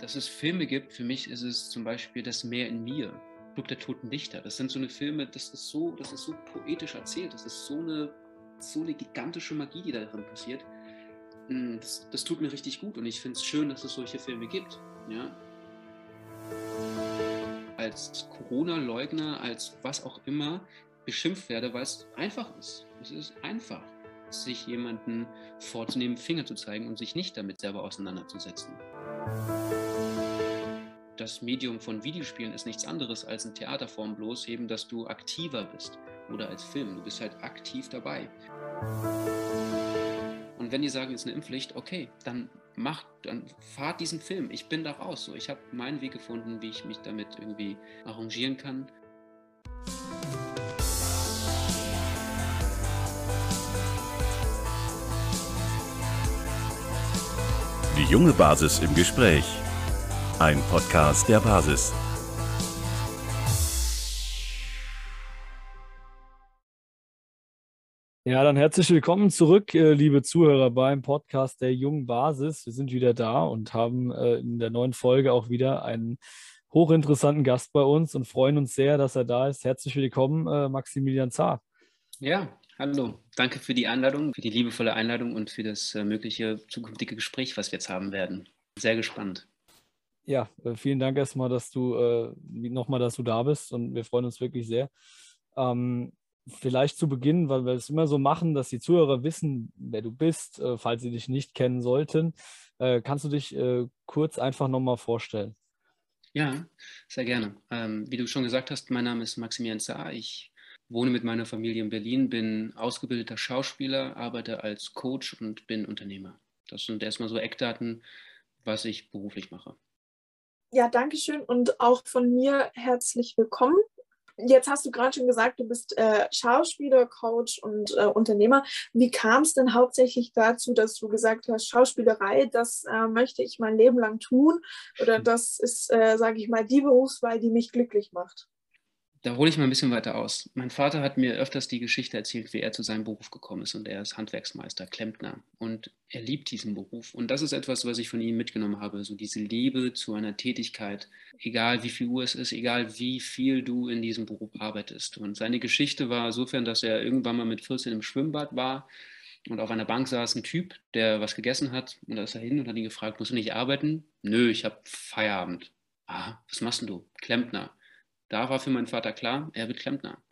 dass es Filme gibt, für mich ist es zum Beispiel Das Meer in mir, Club der Toten Dichter. Das sind so eine Filme, das ist so, das ist so poetisch erzählt, das ist so eine, so eine gigantische Magie, die da drin passiert. Hm, das, das tut mir richtig gut und ich finde es schön, dass es solche Filme gibt. Ja? Als Corona-Leugner, als was auch immer beschimpft werde, weil es einfach ist. Es ist einfach, sich jemanden vorzunehmen, Finger zu zeigen und sich nicht damit selber auseinanderzusetzen das Medium von Videospielen ist nichts anderes als eine Theaterform, bloß eben, dass du aktiver bist. Oder als Film, du bist halt aktiv dabei. Und wenn die sagen, es ist eine Impfpflicht, okay, dann macht, dann fahrt diesen Film. Ich bin da raus. So, ich habe meinen Weg gefunden, wie ich mich damit irgendwie arrangieren kann. Die junge Basis im Gespräch. Ein Podcast der Basis. Ja, dann herzlich willkommen zurück, äh, liebe Zuhörer, beim Podcast der jungen Basis. Wir sind wieder da und haben äh, in der neuen Folge auch wieder einen hochinteressanten Gast bei uns und freuen uns sehr, dass er da ist. Herzlich willkommen, äh, Maximilian Zahr. Ja, hallo. Danke für die Einladung, für die liebevolle Einladung und für das mögliche zukünftige Gespräch, was wir jetzt haben werden. Sehr gespannt ja, äh, vielen Dank erstmal, dass du äh, nochmal, dass du da bist und wir freuen uns wirklich sehr. Ähm, vielleicht zu Beginn, weil wir es immer so machen, dass die Zuhörer wissen, wer du bist, äh, falls sie dich nicht kennen sollten. Äh, kannst du dich äh, kurz einfach nochmal vorstellen? Ja, sehr gerne. Ähm, wie du schon gesagt hast, mein Name ist Maximilian Zahr. Ich wohne mit meiner Familie in Berlin, bin ausgebildeter Schauspieler, arbeite als Coach und bin Unternehmer. Das sind erstmal so Eckdaten, was ich beruflich mache. Ja, danke schön und auch von mir herzlich willkommen. Jetzt hast du gerade schon gesagt, du bist äh, Schauspieler, Coach und äh, Unternehmer. Wie kam es denn hauptsächlich dazu, dass du gesagt hast, Schauspielerei, das äh, möchte ich mein Leben lang tun oder das ist, äh, sage ich mal, die Berufswahl, die mich glücklich macht? Da hole ich mal ein bisschen weiter aus. Mein Vater hat mir öfters die Geschichte erzählt, wie er zu seinem Beruf gekommen ist. Und er ist Handwerksmeister, Klempner. Und er liebt diesen Beruf. Und das ist etwas, was ich von ihm mitgenommen habe. So diese Liebe zu einer Tätigkeit, egal wie viel Uhr es ist, egal wie viel du in diesem Beruf arbeitest. Und seine Geschichte war insofern, dass er irgendwann mal mit 14 im Schwimmbad war. Und auf einer Bank saß ein Typ, der was gegessen hat. Und da ist er hin und hat ihn gefragt, musst du nicht arbeiten? Nö, ich habe Feierabend. Ah, was machst du? Klempner. Da war für meinen Vater klar, er wird Klempner.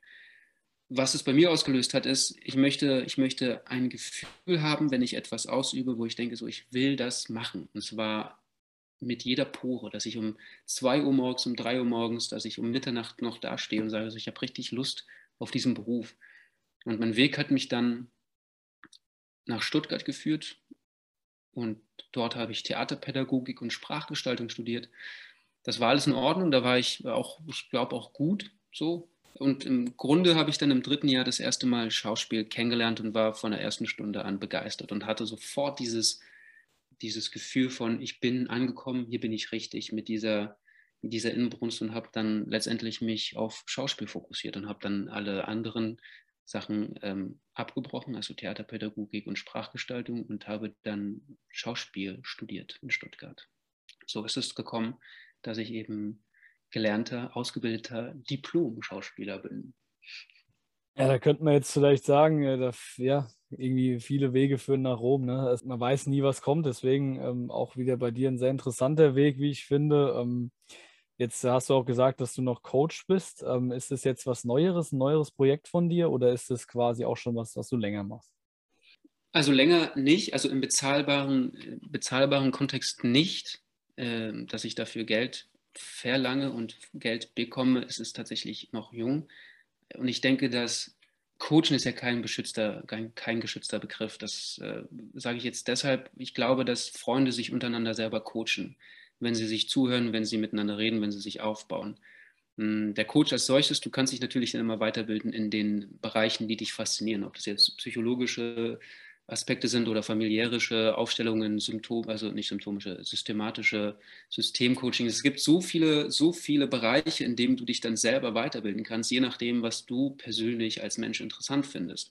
Was es bei mir ausgelöst hat, ist, ich möchte, ich möchte ein Gefühl haben, wenn ich etwas ausübe, wo ich denke, so, ich will das machen. Und zwar mit jeder Pore, dass ich um 2 Uhr morgens, um 3 Uhr morgens, dass ich um Mitternacht noch dastehe und sage, also ich habe richtig Lust auf diesen Beruf. Und mein Weg hat mich dann nach Stuttgart geführt und dort habe ich Theaterpädagogik und Sprachgestaltung studiert das war alles in Ordnung, da war ich auch, ich glaube, auch gut so. Und im Grunde habe ich dann im dritten Jahr das erste Mal Schauspiel kennengelernt und war von der ersten Stunde an begeistert und hatte sofort dieses, dieses Gefühl von, ich bin angekommen, hier bin ich richtig mit dieser, dieser Inbrunst und habe dann letztendlich mich auf Schauspiel fokussiert und habe dann alle anderen Sachen ähm, abgebrochen, also Theaterpädagogik und Sprachgestaltung und habe dann Schauspiel studiert in Stuttgart. So ist es gekommen, dass ich eben gelernter, ausgebildeter Diplom-Schauspieler bin. Ja, da könnte man jetzt vielleicht sagen, äh, dass, ja, irgendwie viele Wege führen nach Rom. Ne? Also man weiß nie, was kommt. Deswegen ähm, auch wieder bei dir ein sehr interessanter Weg, wie ich finde. Ähm, jetzt hast du auch gesagt, dass du noch Coach bist. Ähm, ist das jetzt was Neueres, ein neueres Projekt von dir oder ist das quasi auch schon was, was du länger machst? Also länger nicht, also im bezahlbaren, bezahlbaren Kontext nicht. Ähm, dass ich dafür Geld verlange und Geld bekomme, ist es tatsächlich noch jung. Und ich denke, dass Coachen ist ja kein beschützter, kein, kein geschützter Begriff. Das äh, sage ich jetzt deshalb. Ich glaube, dass Freunde sich untereinander selber coachen, wenn sie sich zuhören, wenn sie miteinander reden, wenn sie sich aufbauen. Hm, der Coach als solches, du kannst dich natürlich dann immer weiterbilden in den Bereichen, die dich faszinieren, ob das jetzt psychologische Aspekte sind oder familiärische Aufstellungen, Symptom, also nicht symptomische, systematische Systemcoaching. Es gibt so viele, so viele Bereiche, in denen du dich dann selber weiterbilden kannst, je nachdem, was du persönlich als Mensch interessant findest.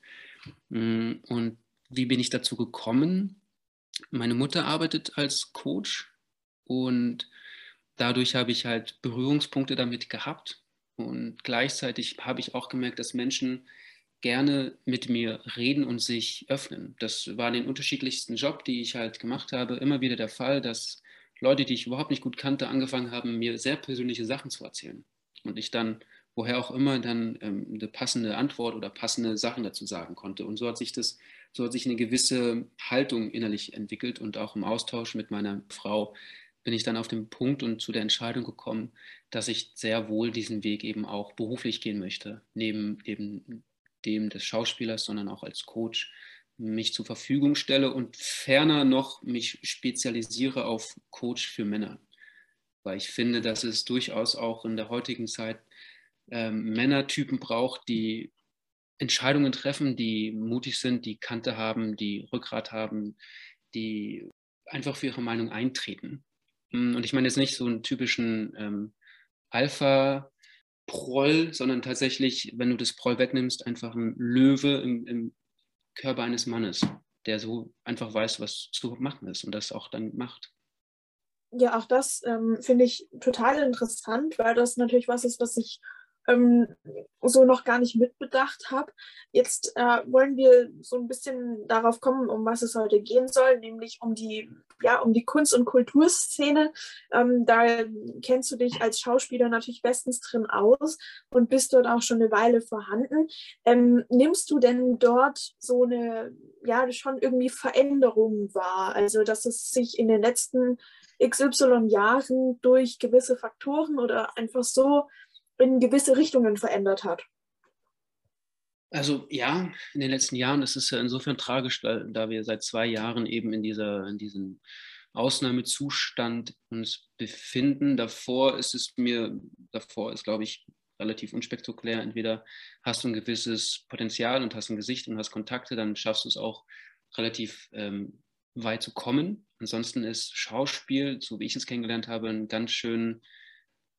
Mm, und wie bin ich dazu gekommen? Meine Mutter arbeitet als Coach Und dadurch habe ich halt Berührungspunkte damit gehabt. Und gleichzeitig habe ich auch gemerkt, dass Menschen gerne mit mir reden und sich öffnen. Das war in den unterschiedlichsten Job, die ich halt gemacht habe, immer wieder der Fall, dass Leute, die ich überhaupt nicht gut kannte, angefangen haben, mir sehr persönliche Sachen zu erzählen. Und ich dann, woher auch immer, dann ähm, eine passende Antwort oder passende Sachen dazu sagen konnte. Und so hat sich das, so hat sich eine gewisse Haltung innerlich entwickelt und auch im Austausch mit meiner Frau bin ich dann auf den Punkt und zu der Entscheidung gekommen, dass ich sehr wohl diesen Weg eben auch beruflich gehen möchte, neben eben dem des Schauspielers, sondern auch als Coach mich zur Verfügung stelle und ferner noch mich spezialisiere auf Coach für Männer. Weil ich finde, dass es durchaus auch in der heutigen Zeit ähm, Männertypen braucht, die Entscheidungen treffen, die mutig sind, die Kante haben, die Rückgrat haben, die einfach für ihre Meinung eintreten. Und ich meine jetzt nicht so einen typischen ähm, Alpha-Proll, sondern tatsächlich, wenn du das Proll wegnimmst, einfach ein Löwe im, im Körper eines Mannes, der so einfach weiß, was zu machen ist und das auch dann macht. Ja, auch das ähm, finde ich total interessant, weil das natürlich was ist, was ich ähm, so noch gar nicht mitbedacht habe. Jetzt äh, wollen wir so ein bisschen darauf kommen, um was es heute gehen soll, nämlich um die, ja, um die Kunst- und Kulturszene. Ähm, da kennst du dich als Schauspieler natürlich bestens drin aus und bist dort auch schon eine Weile vorhanden. Ähm, nimmst du denn dort so eine, ja, schon irgendwie Veränderung wahr? Also, dass es sich in den letzten XY Jahren durch gewisse Faktoren oder einfach so in gewisse Richtungen verändert hat. Also ja, in den letzten Jahren ist es ja insofern tragisch, da wir seit zwei Jahren eben in, dieser, in diesem Ausnahmezustand uns befinden. Davor ist es mir, davor ist, glaube ich, relativ unspektakulär. Entweder hast du ein gewisses Potenzial und hast ein Gesicht und hast Kontakte, dann schaffst du es auch relativ ähm, weit zu kommen. Ansonsten ist Schauspiel, so wie ich es kennengelernt habe, ein ganz schön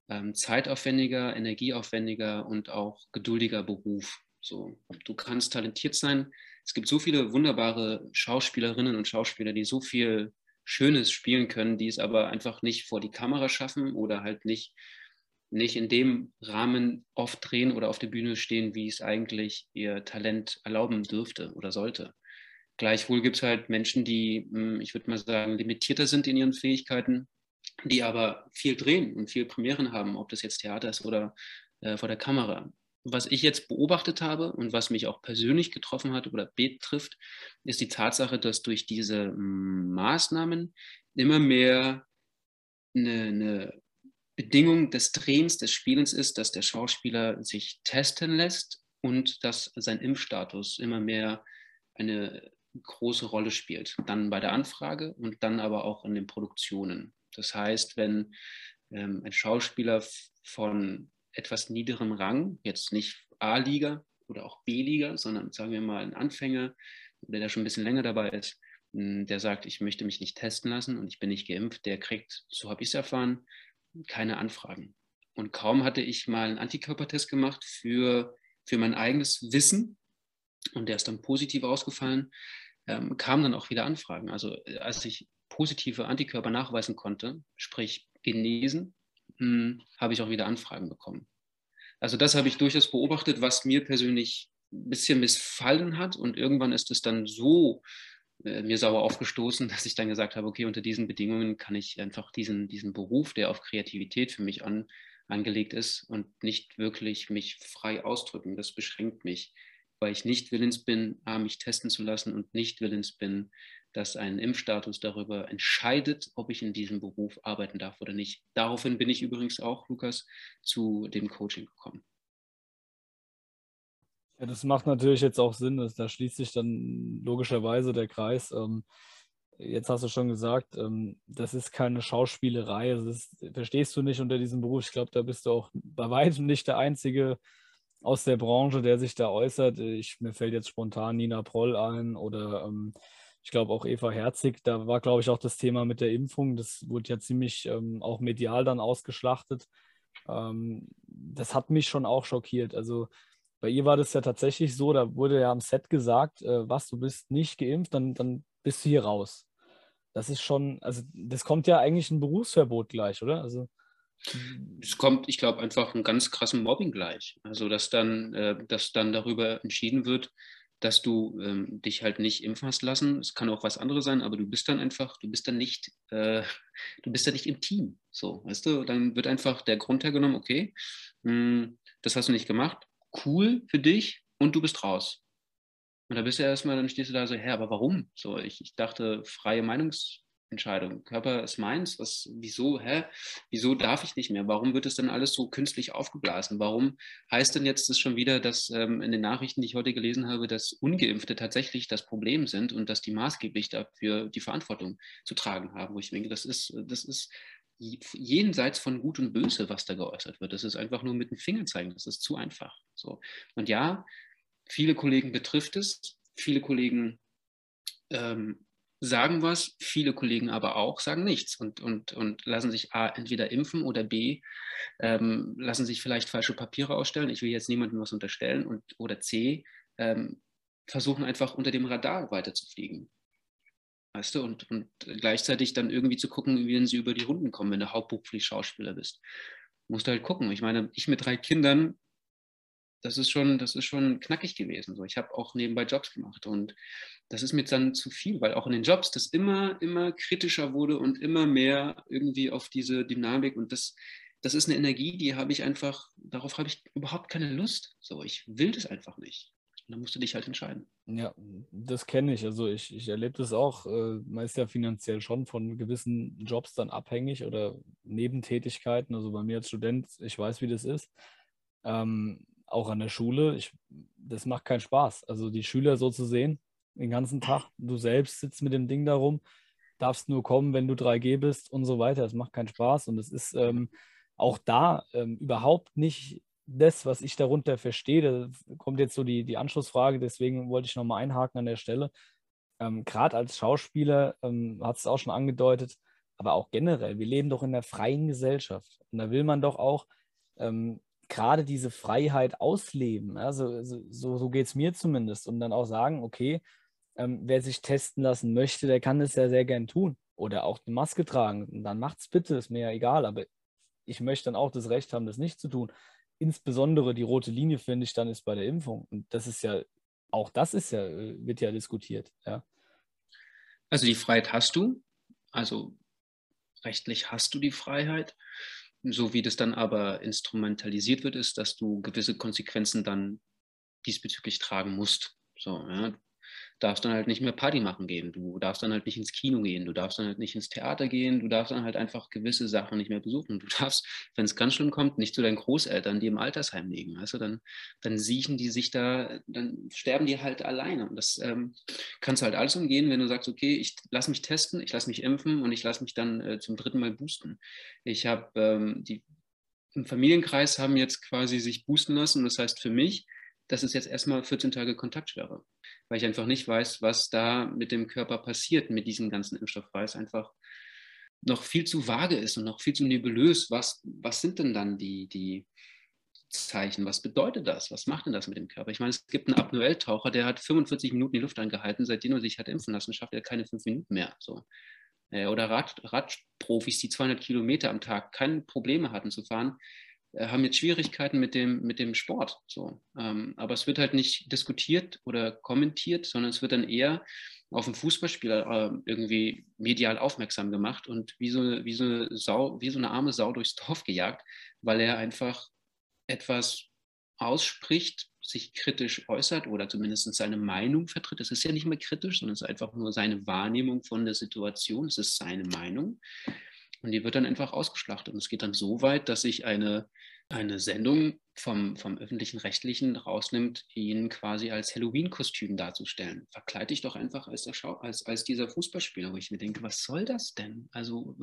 ähm, zeitaufwendiger, energieaufwendiger und auch geduldiger Beruf. So, du kannst talentiert sein. Es gibt so viele wunderbare Schauspielerinnen und Schauspieler, die so viel Schönes spielen können, die es aber einfach nicht vor die Kamera schaffen oder halt nicht, nicht in dem Rahmen oft drehen oder auf der Bühne stehen, wie es eigentlich ihr Talent erlauben dürfte oder sollte. Gleichwohl gibt es halt Menschen, die, hm, ich würde mal sagen, limitierter sind in ihren Fähigkeiten, die aber viel drehen und viel Premieren haben, ob das jetzt Theater ist oder äh, vor der Kamera. Was ich jetzt beobachtet habe und was mich auch persönlich getroffen hat oder betrifft, ist die Tatsache, dass durch diese mm, Maßnahmen immer mehr eine, eine Bedingung des Drehens, des Spielens ist, dass der Schauspieler sich testen lässt und dass sein Impfstatus immer mehr eine große Rolle spielt. Dann bei der Anfrage und dann aber auch in den Produktionen. Das heißt, wenn ähm, ein Schauspieler von etwas niederem Rang, jetzt nicht A-Liga oder auch B-Liga, sondern sagen wir mal ein Anfänger, der da schon ein bisschen länger dabei ist, hm, der sagt, ich möchte mich nicht testen lassen und ich bin nicht geimpft, der kriegt, so habe ich es erfahren, keine Anfragen. Und kaum hatte ich mal einen Antikörpertest gemacht für, für mein eigenes Wissen und der ist dann positiv ausgefallen, ähm, kamen dann auch wieder Anfragen. Also äh, als ich positive Antikörper nachweisen konnte, sprich genesen, hm, habe ich auch wieder Anfragen bekommen. Also das habe ich durchaus beobachtet, was mir persönlich ein bisschen missfallen hat. Und irgendwann ist es dann so äh, mir sauer aufgestoßen, dass ich dann gesagt habe, okay, unter diesen Bedingungen kann ich einfach diesen, diesen Beruf, der auf Kreativität für mich an, angelegt ist und nicht wirklich mich frei ausdrücken. Das beschränkt mich, weil ich nicht willens bin, mich testen zu lassen und nicht willens bin, dass ein Impfstatus darüber entscheidet, ob ich in diesem Beruf arbeiten darf oder nicht. Daraufhin bin ich übrigens auch, Lukas, zu dem Coaching gekommen. Ja, das macht natürlich jetzt auch Sinn. Dass, da schließt sich dann logischerweise der Kreis. Ähm, jetzt hast du schon gesagt, ähm, das ist keine Schauspielerei. Das ist, verstehst du nicht unter diesem Beruf. Ich glaube, da bist du auch bei weitem nicht der Einzige aus der Branche, der sich da äußert. Ich, mir fällt jetzt spontan Nina Proll ein oder ähm, ich glaube auch Eva Herzig, da war, glaube ich, auch das Thema mit der Impfung, das wurde ja ziemlich ähm, auch medial dann ausgeschlachtet. Ähm, das hat mich schon auch schockiert. Also bei ihr war das ja tatsächlich so, da wurde ja am Set gesagt, äh, was, du bist nicht geimpft, dann, dann bist du hier raus. das ist schon, also das kommt ja eigentlich ein Berufsverbot gleich, oder? Also es kommt, ich glaube, einfach ein ganz krassen Mobbing gleich. Also, dass dann, äh, dass dann darüber entschieden wird, dass du ähm, dich halt nicht impfen hast lassen. Es kann auch was anderes sein, aber du bist dann einfach, du bist dann nicht, äh, du bist dann nicht im Team. So, weißt du, dann wird einfach der Grund hergenommen, okay, mh, hm, das hast du nicht gemacht, cool für dich und du bist raus. Und da bist du erstmal, dann stehst du da so, hä, aber warum? So, ich, ich dachte, freie Meinungs, Entscheidung. Körper ist meins. Was, wieso, hä? Wieso darf ich nicht mehr? Warum wird es denn alles so künstlich aufgeblasen? Warum heißt denn jetzt das schon wieder, dass ähm, in den Nachrichten, die ich heute gelesen habe, dass Ungeimpfte tatsächlich das Problem sind und dass die maßgeblich dafür die Verantwortung zu tragen haben? Wo ich denke, das ist, das ist jenseits von Gut und Böse, was da geäußert wird. Das ist einfach nur mit den Fingern zeigen. Das ist zu einfach. So. Und ja, viele Kollegen betrifft es. Viele Kollegen ähm, sagen was, viele Kollegen aber auch sagen nichts und, und, und lassen sich A, entweder impfen oder B, ähm, lassen sich vielleicht falsche Papiere ausstellen. Ich will jetzt niemandem was unterstellen und, oder C, ähm, versuchen einfach unter dem Radar weiterzufliegen. Weißt du, und, und gleichzeitig dann irgendwie zu gucken, wie sie über die Runden kommen, wenn du hauptberuflich Schauspieler bist. Musst du halt gucken. Ich meine, ich mit drei Kindern, das ist schon, das ist schon knackig gewesen. So, ich habe auch nebenbei Jobs gemacht und das ist mir dann zu viel, weil auch in den Jobs das immer, immer kritischer wurde und immer mehr irgendwie auf diese Dynamik und das, das ist eine Energie, die habe ich einfach, darauf habe ich überhaupt keine Lust. So, ich will das einfach nicht. Und dann musst du dich halt entscheiden. Ja, das kenne ich. Also ich, ich erlebe das auch. Äh, man ist ja finanziell schon von gewissen Jobs dann abhängig oder Nebentätigkeiten. Also bei mir als Student, ich weiß, wie das ist. Ähm, auch an der Schule, ich, das macht keinen Spaß. Also die Schüler so zu sehen, den ganzen Tag, du selbst sitzt mit dem Ding darum, darfst nur kommen, wenn du 3G bist und so weiter. Das macht keinen Spaß und es ist ähm, auch da ähm, überhaupt nicht das, was ich darunter verstehe. Da kommt jetzt so die, die Anschlussfrage, deswegen wollte ich nochmal einhaken an der Stelle. Ähm, Gerade als Schauspieler ähm, hat es auch schon angedeutet, aber auch generell, wir leben doch in einer freien Gesellschaft. Und da will man doch auch ähm, gerade diese Freiheit ausleben. Also so, so, so geht es mir zumindest. Und dann auch sagen, okay, ähm, wer sich testen lassen möchte, der kann das ja sehr gern tun. Oder auch eine Maske tragen. Und dann macht's bitte, ist mir ja egal. Aber ich möchte dann auch das Recht haben, das nicht zu tun. Insbesondere die rote Linie, finde ich, dann ist bei der Impfung. Und das ist ja, auch das ist ja, äh, wird ja diskutiert, ja. Also die Freiheit hast du. Also rechtlich hast du die Freiheit. So wie das dann aber instrumentalisiert wird, ist, dass du gewisse Konsequenzen dann diesbezüglich tragen musst. So, ja darfst dann halt nicht mehr Party machen gehen, du darfst dann halt nicht ins Kino gehen, du darfst dann halt nicht ins Theater gehen, du darfst dann halt einfach gewisse Sachen nicht mehr besuchen. Du darfst, wenn es ganz schlimm kommt, nicht zu deinen Großeltern, die im Altersheim liegen. Du, dann, dann siechen die sich da, dann sterben die halt alleine. Und das ähm, kannst du halt alles umgehen, wenn du sagst, okay, ich lasse mich testen, ich lasse mich impfen und ich lasse mich dann äh, zum dritten Mal boosten. Ich habe ähm, die im Familienkreis haben jetzt quasi sich boosten lassen. Das heißt für mich, das ist jetzt erstmal 14 Tage Kontaktsperre, weil ich einfach nicht weiß, was da mit dem Körper passiert mit diesem ganzen Impfstoff, weil es einfach noch viel zu vage ist und noch viel zu nebulös. Was, was sind denn dann die, die Zeichen? Was bedeutet das? Was macht denn das mit dem Körper? Ich meine, es gibt einen Apnoel-Taucher, der hat 45 Minuten die Luft angehalten, seitdem er sich hat impfen lassen, schafft er keine fünf Minuten mehr. So. Äh, oder Rad, Radprofis, die 200 Kilometer am Tag keine Probleme hatten zu fahren, haben jetzt Schwierigkeiten mit dem, mit dem Sport. So. Ähm, aber es wird halt nicht diskutiert oder kommentiert, sondern es wird dann eher auf den Fußballspieler äh, irgendwie medial aufmerksam gemacht und wie so, wie, so eine Sau, wie so eine arme Sau durchs Dorf gejagt, weil er einfach etwas ausspricht, sich kritisch äußert oder zumindest seine Meinung vertritt. Es ist ja nicht mehr kritisch, sondern es ist einfach nur seine Wahrnehmung von der Situation. Es ist seine Meinung. Und die wird dann einfach ausgeschlachtet. Und es geht dann so weit, dass sich eine, eine Sendung vom, vom öffentlichen Rechtlichen rausnimmt, ihn quasi als Halloween-Kostüm darzustellen. Verkleide dich doch einfach als, der Schau als, als dieser Fußballspieler, wo ich mir denke, was soll das denn? Also,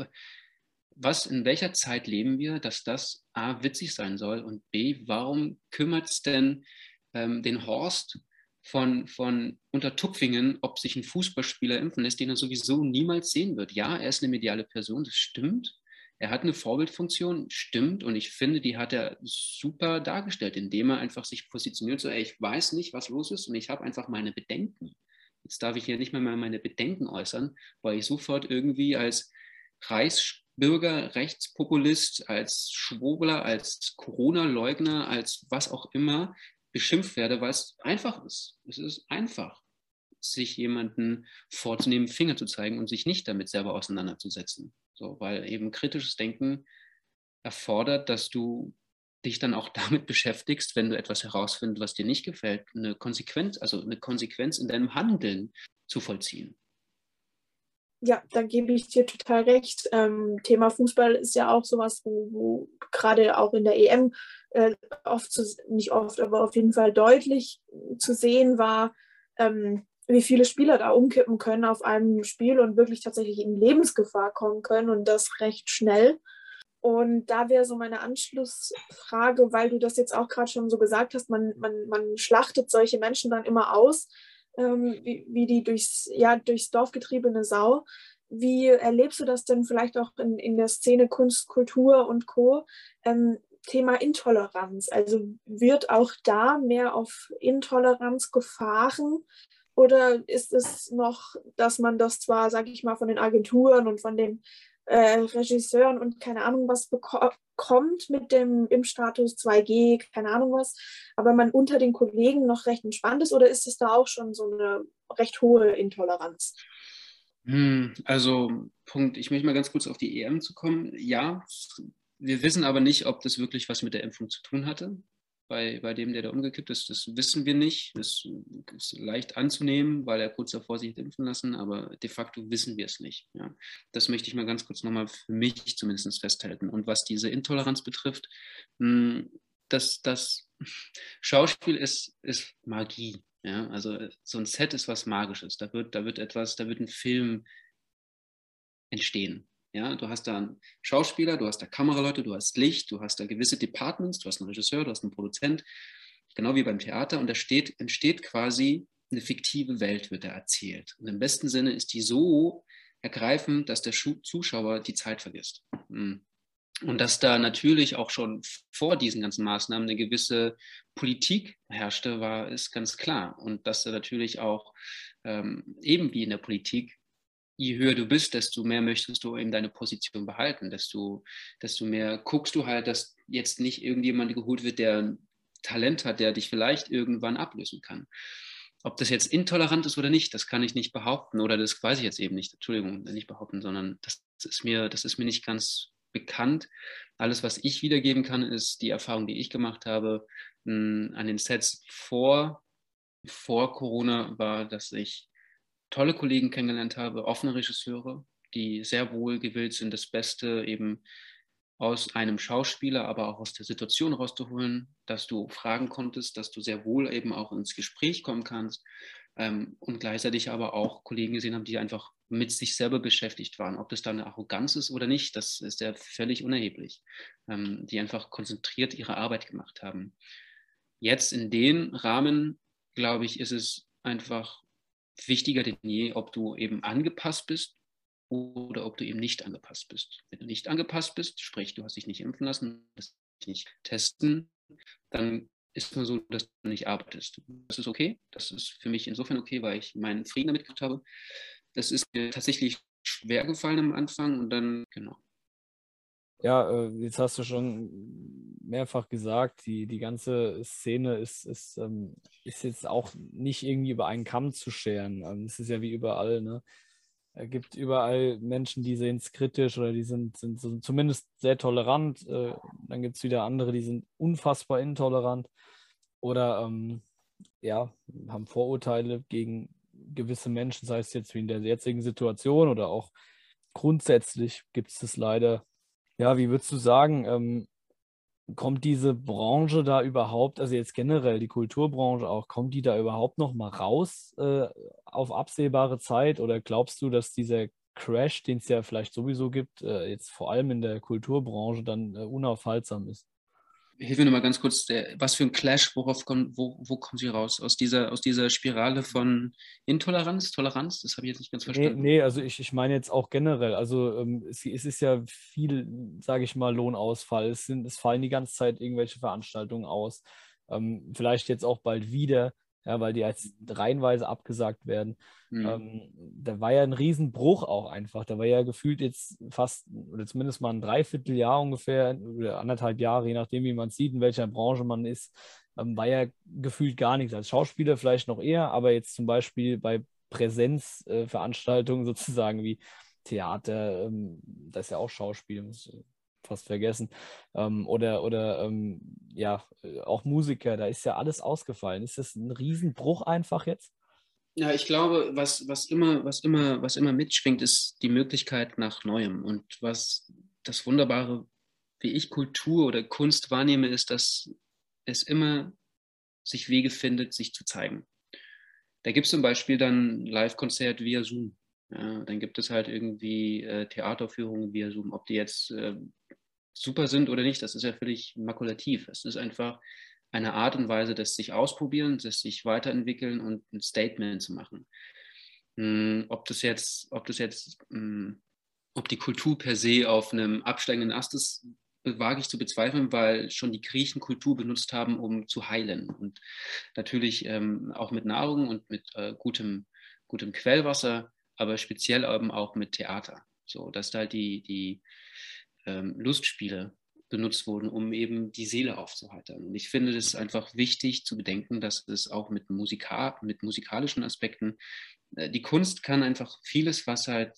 was, in welcher Zeit leben wir, dass das A, witzig sein soll und B, warum kümmert es denn ähm, den Horst, von, von Untertupfingen, ob sich ein Fußballspieler impfen lässt, den er sowieso niemals sehen wird. Ja, er ist eine mediale Person, das stimmt. Er hat eine Vorbildfunktion, stimmt. Und ich finde, die hat er super dargestellt, indem er einfach sich positioniert, so, ey, ich weiß nicht, was los ist und ich habe einfach meine Bedenken. Jetzt darf ich ja nicht mehr meine Bedenken äußern, weil ich sofort irgendwie als Reichsbürger, Rechtspopulist, als Schwurbler, als Corona-Leugner, als was auch immer beschimpft werde, weil es einfach ist. Es ist einfach, sich jemanden vorzunehmen, Finger zu zeigen und sich nicht damit selber auseinanderzusetzen. So, weil eben kritisches Denken erfordert, dass du dich dann auch damit beschäftigst, wenn du etwas herausfindest, was dir nicht gefällt, eine Konsequenz, also eine Konsequenz in deinem Handeln zu vollziehen. Ja, da gebe ich dir total recht. Ähm, Thema Fußball ist ja auch sowas, wo, wo gerade auch in der EM äh, oft, zu, nicht oft, aber auf jeden Fall deutlich zu sehen war, ähm, wie viele Spieler da umkippen können auf einem Spiel und wirklich tatsächlich in Lebensgefahr kommen können und das recht schnell. Und da wäre so meine Anschlussfrage, weil du das jetzt auch gerade schon so gesagt hast, man, man, man schlachtet solche Menschen dann immer aus, ähm, wie, wie die durchs, ja, durchs Dorf getriebene Sau. Wie erlebst du das denn vielleicht auch in, in der Szene Kunst, Kultur und Co? Ähm, Thema Intoleranz. Also wird auch da mehr auf Intoleranz gefahren? Oder ist es noch, dass man das zwar, sage ich mal, von den Agenturen und von den äh, Regisseuren und keine Ahnung was bekommt mit dem Impfstatus 2G, keine Ahnung was, aber man unter den Kollegen noch recht entspannt ist oder ist es da auch schon so eine recht hohe Intoleranz? Hm, also, Punkt, ich möchte mal ganz kurz auf die EM zu kommen. Ja, wir wissen aber nicht, ob das wirklich was mit der Impfung zu tun hatte bei, bei dem, der da umgekippt ist. Das wissen wir nicht. Das ist leicht anzunehmen, weil er kurz davor sich hat impfen lassen, aber de facto wissen wir es nicht. Ja. Das möchte ich mal ganz kurz nochmal für mich zumindest festhalten. Und was diese Intoleranz betrifft, hm, das, das Schauspiel ist, ist Magie. Ja, also so ein Set ist was Magisches. Da wird, da wird etwas, da wird ein Film entstehen. Ja, du hast da einen Schauspieler, du hast da Kameraleute, du hast Licht, du hast da gewisse Departments, du hast einen Regisseur, du hast einen Produzent, genau wie beim Theater. Und da steht, entsteht quasi eine fiktive Welt, wird da erzählt. Und im besten Sinne ist die so ergreifend, dass der Zuschauer die Zeit vergisst. Hm. Und dass da natürlich auch schon vor diesen ganzen Maßnahmen eine gewisse Politik herrschte, war, ist ganz klar. Und dass da natürlich auch ähm, eben wie in der Politik je höher du bist, desto mehr möchtest du eben deine Position behalten, desto, desto mehr guckst du halt, dass jetzt nicht irgendjemand geholt wird, der Talent hat, der dich vielleicht irgendwann ablösen kann. Ob das jetzt intolerant ist oder nicht, das kann ich nicht behaupten oder das weiß ich jetzt eben nicht, Entschuldigung, nicht behaupten, sondern das ist mir, das ist mir nicht ganz bekannt. Alles, was ich wiedergeben kann, ist die Erfahrung, die ich gemacht habe hm, an den Sets vor, vor Corona, war, dass ich tolle Kollegen kennengelernt habe, offene Regisseure, die sehr wohl gewillt sind, das Beste eben aus einem Schauspieler, aber auch aus der Situation rauszuholen, dass du fragen konntest, dass du sehr wohl eben auch ins Gespräch kommen kannst ähm, und gleichzeitig aber auch Kollegen gesehen haben, die einfach mit sich selber beschäftigt waren. Ob das dann eine Arroganz ist oder nicht, das ist ja völlig unerheblich, ähm, die einfach konzentriert ihre Arbeit gemacht haben. Jetzt in den Rahmen, glaube ich, ist es einfach wichtiger denn je, ob du eben angepasst bist oder ob du eben nicht angepasst bist. Wenn du nicht angepasst bist, sprich, du hast dich nicht impfen lassen, hast dich nicht testen, dann ist es nur so, dass du nicht arbeitest. Das ist okay. Das ist für mich insofern okay, weil ich meinen Frieden damit gemacht habe. Das ist mir tatsächlich schwer gefallen am Anfang und dann, genau, ja, äh, jetzt hast du schon mehrfach gesagt, die, die ganze Szene ist, ist, ähm, ist jetzt auch nicht irgendwie über einen Kamm zu scheren. Ähm, es ist ja wie überall, ne? Es gibt überall Menschen, die sehen es kritisch oder die sind, sind, sind zumindest sehr tolerant. Äh, dann gibt es wieder andere, die sind unfassbar intolerant oder ähm, ja, haben Vorurteile gegen gewisse Menschen, sei es jetzt wie in der jetzigen Situation oder auch grundsätzlich gibt es das leider ja, wie würdest du sagen, ähm, kommt diese Branche da überhaupt, also jetzt generell die Kulturbranche auch, kommt die da überhaupt noch mal raus äh, auf absehbare Zeit? Oder glaubst du, dass dieser Crash, den es ja vielleicht sowieso gibt, äh, jetzt vor allem in der Kulturbranche dann äh, unaufhaltsam ist? Hilf mir nochmal ganz kurz, der, was für ein Clash, worauf kommt, wo, wo kommen Sie raus? Aus dieser, aus dieser Spirale von Intoleranz, Toleranz? Das habe ich jetzt nicht ganz verstanden. Nee, nee also ich, ich meine jetzt auch generell, also ähm, es, es, ist ja viel, sage ich mal, Lohnausfall. Es, sind, es fallen die ganze Zeit irgendwelche Veranstaltungen aus. Ähm, vielleicht jetzt auch bald wieder. Ja, weil die als reihenweise abgesagt werden. Mhm. Ähm, da war ja ein Riesenbruch auch einfach. Da war ja gefühlt jetzt fast, oder zumindest mal ein Dreivierteljahr ungefähr, oder anderthalb Jahre, je nachdem, wie man sieht, in welcher Branche man ist, ähm, war ja gefühlt gar nichts. Als Schauspieler vielleicht noch eher, aber jetzt zum Beispiel bei Präsenzveranstaltungen äh, sozusagen wie Theater, ähm, das ist ja auch Schauspiel, muss fast vergessen. Ähm, oder oder ähm, ja, auch Musiker, da ist ja alles ausgefallen. Ist das ein Riesenbruch einfach jetzt? Ja, ich glaube, was, was, immer, was, immer, was immer mitschwingt, ist die Möglichkeit nach Neuem. Und was das Wunderbare, wie ich Kultur oder Kunst wahrnehme, ist, dass es immer sich Wege findet, sich zu zeigen. Da gibt es zum Beispiel dann Live-Konzert via Zoom. Ja, dann gibt es halt irgendwie äh, Theateraufführungen via Zoom. Ob die jetzt äh, super sind oder nicht, das ist ja völlig makulativ. Es ist einfach eine Art und Weise des sich ausprobieren, des sich weiterentwickeln und ein Statement zu machen. Hm, ob das jetzt, ob das jetzt, hm, ob die Kultur per se auf einem absteigenden Ast ist, wage ich zu bezweifeln, weil schon die Griechen Kultur benutzt haben, um zu heilen. Und natürlich ähm, auch mit Nahrung und mit äh, gutem, gutem Quellwasser, aber speziell eben auch mit Theater. So, dass da halt die, die ähm, Lustspiele benutzt wurden, um eben die Seele aufzuheitern. Und ich finde es einfach wichtig zu bedenken, dass es auch mit, Musika mit musikalischen Aspekten, äh, die Kunst kann einfach vieles, was halt,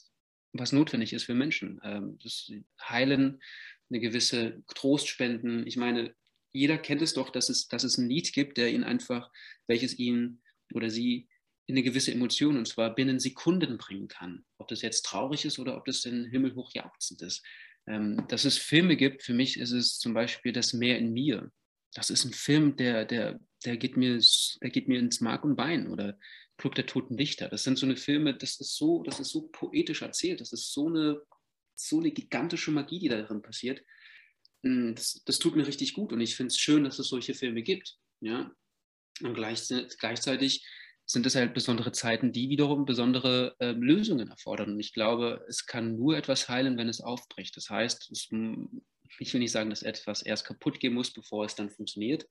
was notwendig ist für Menschen. Ähm, das Heilen, eine gewisse Trost spenden. Ich meine, jeder kennt es doch, dass es, dass es ein Lied gibt, der ihn einfach, welches ihn oder sie in eine gewisse Emotion und zwar binnen Sekunden bringen kann. Ob das jetzt traurig ist oder ob das den Himmel hoch jauchzend ist ähm, dass es Filme gibt, für mich ist es zum Beispiel Das Meer in mir. Das ist ein Film, der, der, der, geht, mir, der geht mir ins Mark und Bein oder Club der Toten Dichter. Das sind so eine Filme, das ist so, das ist so poetisch erzählt, das ist so eine, so eine gigantische Magie, die darin passiert. Hm, das, das tut mir richtig gut und ich finde es schön, dass es solche Filme gibt. Ja? Und gleichzeitig sind es halt besondere Zeiten, die wiederum besondere äh, Lösungen erfordern. Und ich glaube, es kann nur etwas heilen, wenn es aufbricht. Das heißt, es, ich will nicht sagen, dass etwas erst kaputt gehen muss, bevor es dann funktioniert.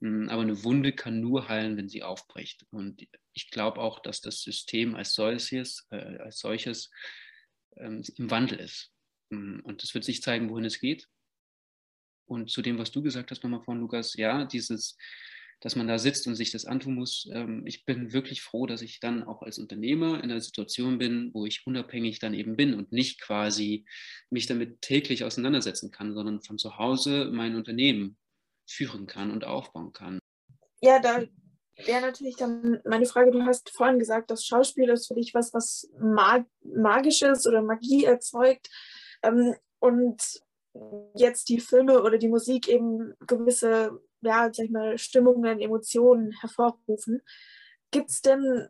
Hm, aber eine Wunde kann nur heilen, wenn sie aufbricht. Und ich glaube auch, dass das System als solches, äh, als solches ähm, im Wandel ist. Hm, und es wird sich zeigen, wohin es geht. Und zu dem, was du gesagt hast nochmal von Lukas, ja, dieses dass man da sitzt und sich das antun muss. Ähm, ich bin wirklich froh, dass ich dann auch als Unternehmer in einer Situation bin, wo ich unabhängig dann eben bin und nicht quasi mich damit täglich auseinandersetzen kann, sondern von zu Hause mein Unternehmen führen kann und aufbauen kann. Ja, da wäre natürlich dann meine Frage, du hast vorhin gesagt, das Schauspiel ist für dich was, was mag magisches oder Magie erzeugt. Ähm, und jetzt die Filme oder die Musik eben gewisse ja, sag ich mal, Stimmungen, Emotionen hervorrufen. Gibt es denn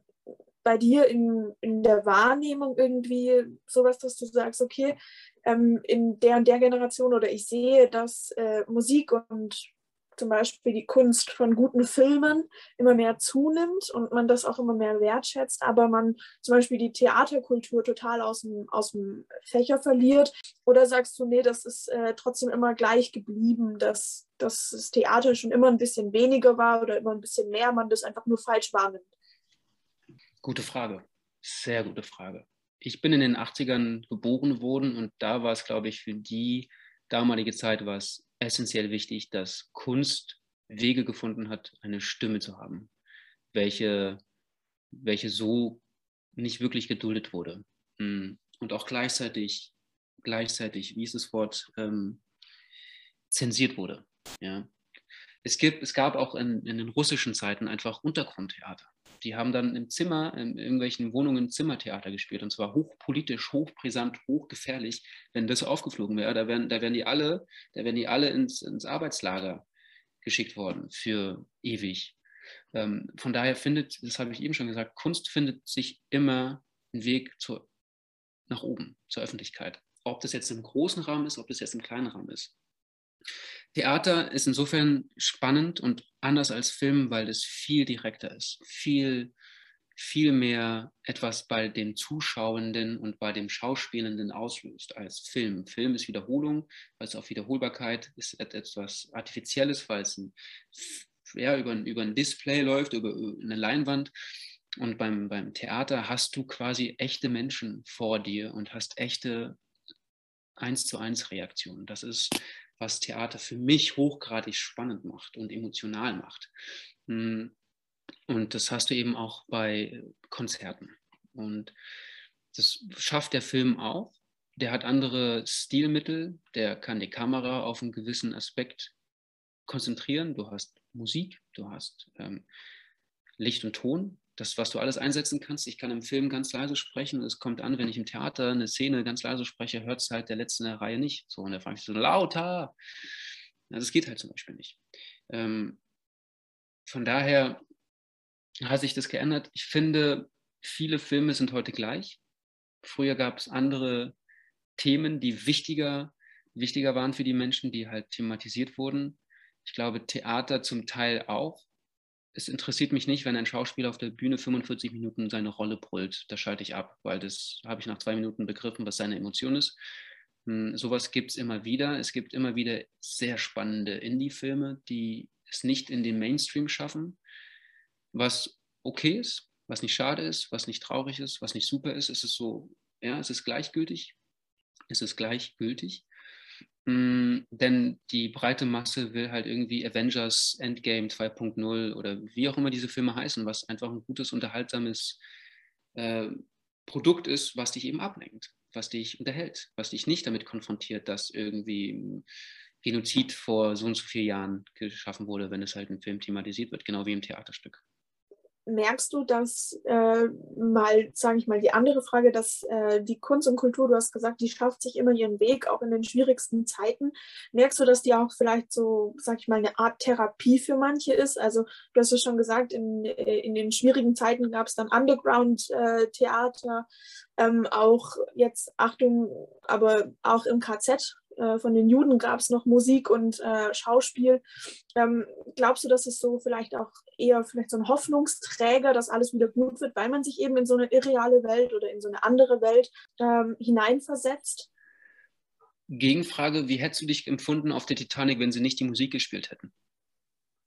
bei dir in, in der Wahrnehmung irgendwie sowas, dass du sagst, okay, ähm, in der und der Generation oder ich sehe, dass äh, Musik und zum Beispiel die Kunst von guten Filmen immer mehr zunimmt und man das auch immer mehr wertschätzt, aber man zum Beispiel die Theaterkultur total aus dem, aus dem Fächer verliert? Oder sagst du, nee, das ist äh, trotzdem immer gleich geblieben, dass, dass das Theater schon immer ein bisschen weniger war oder immer ein bisschen mehr, man das einfach nur falsch wahrnimmt? Gute Frage, sehr gute Frage. Ich bin in den 80ern geboren worden und da war es, glaube ich, für die damalige Zeit war es essentiell wichtig, dass Kunst Wege gefunden hat, eine Stimme zu haben, welche, welche so nicht wirklich geduldet wurde. Hm. Und auch gleichzeitig, gleichzeitig, wie ist das Wort, ähm, zensiert wurde. Ja. Es, gibt, es gab auch in, in den russischen Zeiten einfach Untergrundtheater. Die haben dann im Zimmer, in irgendwelchen Wohnungen Zimmertheater gespielt und zwar hochpolitisch, hochbrisant, hochgefährlich. Wenn das aufgeflogen wäre, da wären, da wären die alle, da wären die alle ins, ins Arbeitslager geschickt worden für ewig. Ähm, von daher findet, das habe ich eben schon gesagt, Kunst findet sich immer einen Weg zur, nach oben, zur Öffentlichkeit. Ob das jetzt im großen Rahmen ist, ob das jetzt im kleinen Rahmen ist. Theater ist insofern spannend und anders als Film, weil es viel direkter ist, viel, viel mehr etwas bei dem Zuschauenden und bei dem Schauspielenden auslöst als Film. Film ist Wiederholung, weil es auf Wiederholbarkeit ist etwas Artifizielles, weil es ein ja, über, über ein Display läuft, über eine Leinwand. Und beim, beim Theater hast du quasi echte Menschen vor dir und hast echte eins zu eins Reaktionen. Das ist, was Theater für mich hochgradig spannend macht und emotional macht. Hm. Und das hast du eben auch bei Konzerten. Und das schafft der Film auch. Der hat andere Stilmittel, der kann die Kamera auf einen gewissen Aspekt konzentrieren. Du hast Musik, du hast ähm, Licht und Ton, das, was du alles einsetzen kannst. Ich kann im Film ganz leise sprechen es kommt an, wenn ich im Theater eine Szene ganz leise spreche, hört es halt der Letzte in der Reihe nicht. So, und da frage ich so, lauter. Ja, das geht halt zum Beispiel nicht. Ähm, von daher hat sich das geändert. Ich finde, viele Filme sind heute gleich. Früher gab es andere Themen, die wichtiger, wichtiger waren für die Menschen, die halt thematisiert wurden. Ich glaube, Theater zum Teil auch es interessiert mich nicht, wenn ein Schauspieler auf der Bühne 45 Minuten seine Rolle brüllt. Da schalte ich ab, weil das habe ich nach zwei Minuten begriffen, was seine Emotion ist. Hm, sowas gibt es immer wieder. Es gibt immer wieder sehr spannende Indie-Filme, die es nicht in den Mainstream schaffen, was okay ist, was nicht schade ist, was nicht traurig ist, was nicht super ist. Es ist so, ja, es ist gleichgültig. Es ist gleichgültig. Mm, denn die breite Masse will halt irgendwie Avengers Endgame 2.0 oder wie auch immer diese Filme heißen, was einfach ein gutes, unterhaltsames äh, Produkt ist, was dich eben ablenkt, was dich unterhält, was dich nicht damit konfrontiert, dass irgendwie Genozid vor so und so vielen Jahren geschaffen wurde, wenn es halt im Film thematisiert wird, genau wie im Theaterstück merkst du, dass äh, mal, sage ich mal, die andere Frage, dass äh, die Kunst und Kultur, du hast gesagt, die schafft sich immer ihren Weg, auch in den schwierigsten Zeiten. Merkst du, dass die auch vielleicht so, sage ich mal, eine Art Therapie für manche ist? Also du hast ja schon gesagt, in, äh, in den schwierigen Zeiten gab es dann Underground-Theater, äh, ähm, auch jetzt, Achtung, aber auch im KZ äh, von den Juden gab es noch Musik und äh, Schauspiel. Ähm, glaubst du, dass es so vielleicht auch eher vielleicht so ein Hoffnungsträger, dass alles wieder gut wird, weil man sich eben in so eine irreale Welt oder in so eine andere Welt ähm, hineinversetzt? Gegenfrage, wie hättest du dich empfunden auf der Titanic, wenn sie nicht die Musik gespielt hätten?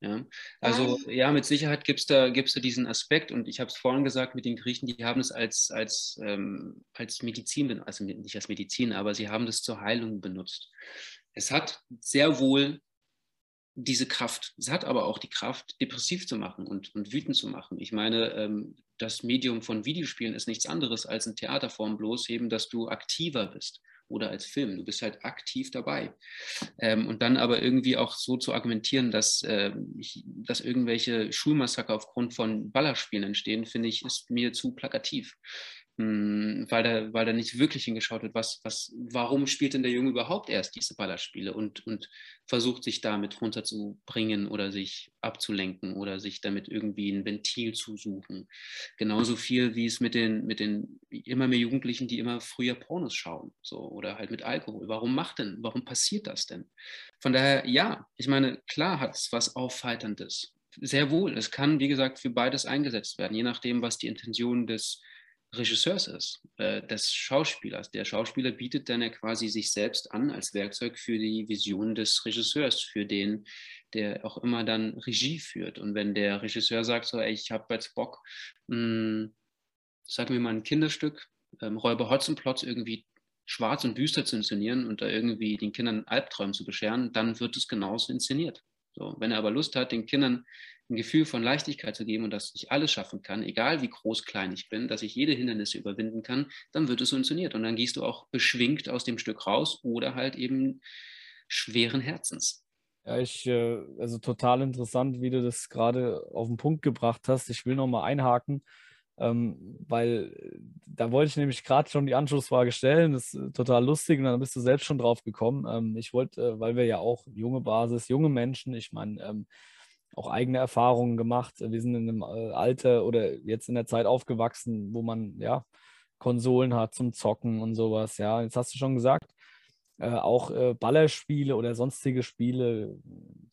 Ja, also ja, ja mit Sicherheit gibt es da, gibt's da diesen Aspekt und ich habe es vorhin gesagt mit den Griechen, die haben es als, als, ähm, als Medizin, also nicht als Medizin, aber sie haben das zur Heilung benutzt. Es hat sehr wohl diese Kraft. Es hat aber auch die Kraft, depressiv zu machen und, und wütend zu machen. Ich meine, ähm, das Medium von Videospielen ist nichts anderes als in Theaterform, bloß eben, dass du aktiver bist oder als Film. Du bist halt aktiv dabei. Ähm, und dann aber irgendwie auch so zu argumentieren, dass, äh, dass irgendwelche Schulmassaker aufgrund von Ballerspielen entstehen, finde ich, ist mir zu plakativ. Hm, weil da, weil da nicht wirklich hingeschaut wird, was, was, warum spielt denn der Junge überhaupt erst diese Ballerspiele und, und versucht sich damit runterzubringen oder sich abzulenken oder sich damit irgendwie ein Ventil zu suchen. Genauso viel wie es mit den, mit den immer mehr Jugendlichen, die immer früher Pornos schauen, so oder halt mit Alkohol. Warum macht denn, warum passiert das denn? Von daher, ja, ich meine, klar hat es was Aufheiterndes. Sehr wohl. Es kann, wie gesagt, für beides eingesetzt werden, je nachdem, was die Intention des Regisseurs ist, äh, des Schauspielers. Der Schauspieler bietet dann ja quasi sich selbst an als Werkzeug für die Vision des Regisseurs, für den, der auch immer dann Regie führt. Und wenn der Regisseur sagt, so, ey, ich habe jetzt Bock, mh, hm, sagen wir mal ein Kinderstück, ähm, Räuber Hotzenplotz irgendwie schwarz und düster zu inszenieren und da irgendwie den Kindern Albträumen zu bescheren, dann wird es genauso inszeniert. So, wenn er aber Lust hat, den Kindern ein Gefühl von Leichtigkeit zu geben und dass ich alles schaffen kann, egal wie groß, klein ich bin, dass ich jede Hindernisse überwinden kann, dann wird es funktioniert. Und dann gehst du auch beschwingt aus dem Stück raus oder halt eben schweren Herzens. Ja, ich, äh, also total interessant, wie du das gerade auf den Punkt gebracht hast. Ich will nochmal einhaken, ähm, weil äh, da wollte ich nämlich gerade schon die Anschlussfrage stellen. Das ist total lustig und dann bist du selbst schon drauf gekommen. Ähm, ich wollte, äh, weil wir ja auch junge Basis, junge Menschen, ich meine, ähm, auch eigene Erfahrungen gemacht. Wir sind in einem äh, Alter oder jetzt in der Zeit aufgewachsen, wo man ja Konsolen hat zum Zocken und sowas. Ja, jetzt hast du schon gesagt, äh, auch äh, Ballerspiele oder sonstige Spiele,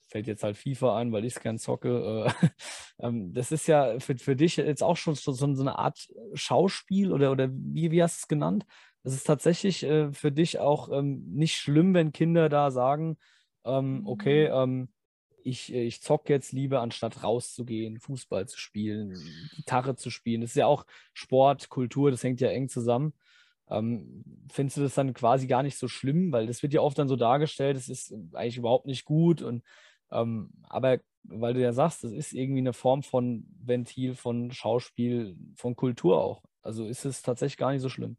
fällt jetzt halt FIFA ein, weil ich es gern zocke. Äh, ähm, das ist ja für, für dich jetzt auch schon so, so eine Art Schauspiel oder, oder wie, wie hast du es genannt? Das ist tatsächlich äh, für dich auch ähm, nicht schlimm, wenn Kinder da sagen, ähm, okay, mhm. ähm, ich, äh, ich zocke jetzt lieber, anstatt rauszugehen, Fußball zu spielen, Gitarre zu spielen. Das ist ja auch Sport, Kultur, das hängt ja eng zusammen. Ähm, findest du das dann quasi gar nicht so schlimm? Weil das wird ja oft dann so dargestellt, es ist eigentlich überhaupt nicht gut. Und, ähm, aber weil du ja sagst, das ist irgendwie eine Form von Ventil, von Schauspiel, von Kultur auch. Also ist es tatsächlich gar nicht so schlimm.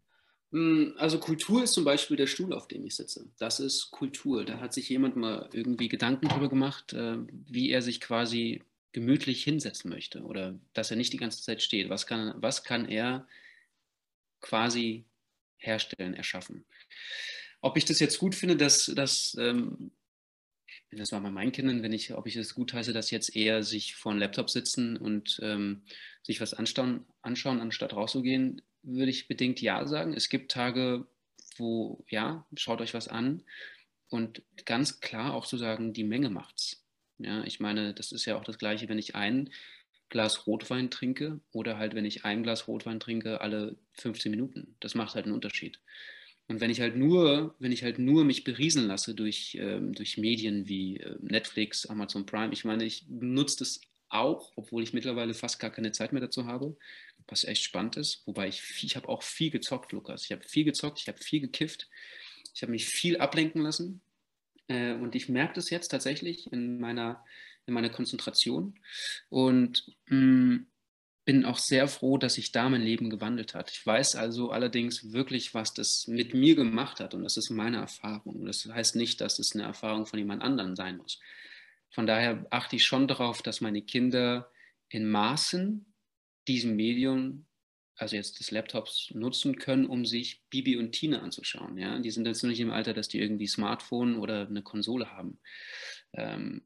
Hm, also Kultur ist zum Beispiel der Stuhl, auf dem ich sitze. Das ist Kultur. Da hat sich jemand mal irgendwie Gedanken darüber gemacht, äh, wie er sich quasi gemütlich hinsetzen möchte oder dass er nicht die ganze Zeit steht. Was kann, was kann er quasi herstellen, erschaffen? Ob ich das jetzt gut finde, dass, dass ähm, das war bei meinen Kindern, wenn ich, ob ich es gut heiße, dass jetzt eher sich vor einem Laptop sitzen und ähm, sich was anschauen, anschauen, anstatt rauszugehen, würde ich bedingt ja sagen. Es gibt Tage, wo, ja, schaut euch was an und ganz klar auch zu sagen, die Menge macht's. Ja, ich meine, das ist ja auch das Gleiche, wenn ich ein Glas Rotwein trinke oder halt, wenn ich ein Glas Rotwein trinke alle 15 Minuten. Das macht halt einen Unterschied. Und wenn ich halt nur, wenn ich halt nur mich berieseln lasse durch, ähm, durch Medien wie äh, Netflix, Amazon Prime, ich meine, ich nutze das auch, obwohl ich mittlerweile fast gar keine Zeit mehr dazu habe, was echt spannend ist. Wobei ich, ich habe auch viel gezockt, Lukas. Ich habe viel gezockt, ich habe viel gekifft, ich habe mich viel ablenken lassen. Äh, und ich merke das jetzt tatsächlich in meiner, in meiner Konzentration. Und mh, mm, bin auch sehr froh, dass sich da mein Leben gewandelt hat. Ich weiß also allerdings wirklich, was das mit mir gemacht hat und das ist meine Erfahrung. Das heißt nicht, dass es eine Erfahrung von jemand anderem sein muss. Von daher achte ich schon darauf, dass meine Kinder in Maßen diesem Medium, also jetzt des Laptops, nutzen können, um sich Bibi und Tina anzuschauen. Ja? Die sind jetzt noch nicht im Alter, dass die irgendwie Smartphone oder eine Konsole haben. Ähm,